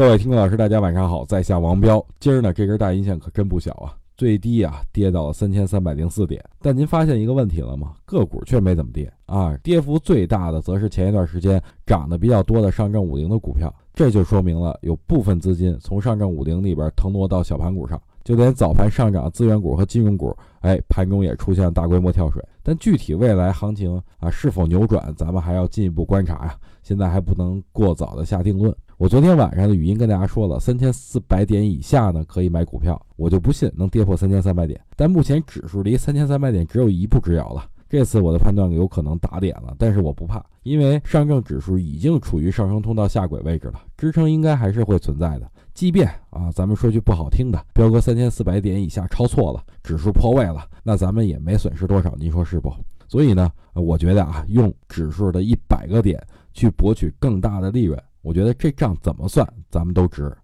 各位听众老师，大家晚上好，在下王彪。今儿呢，这根大阴线可真不小啊，最低啊跌到了三千三百零四点。但您发现一个问题了吗？个股却没怎么跌啊，跌幅最大的则是前一段时间涨得比较多的上证五零的股票，这就说明了有部分资金从上证五零里边腾挪到小盘股上，就连早盘上涨资源股和金融股，哎，盘中也出现了大规模跳水。但具体未来行情啊是否扭转，咱们还要进一步观察呀，现在还不能过早的下定论。我昨天晚上的语音跟大家说了，三千四百点以下呢可以买股票，我就不信能跌破三千三百点。但目前指数离三千三百点只有一步之遥了，这次我的判断有可能打点了，但是我不怕，因为上证指数已经处于上升通道下轨位置了，支撑应该还是会存在的。即便啊，咱们说句不好听的，彪哥三千四百点以下抄错了，指数破位了，那咱们也没损失多少，您说是不？所以呢，我觉得啊，用指数的一百个点去博取更大的利润。我觉得这账怎么算，咱们都值。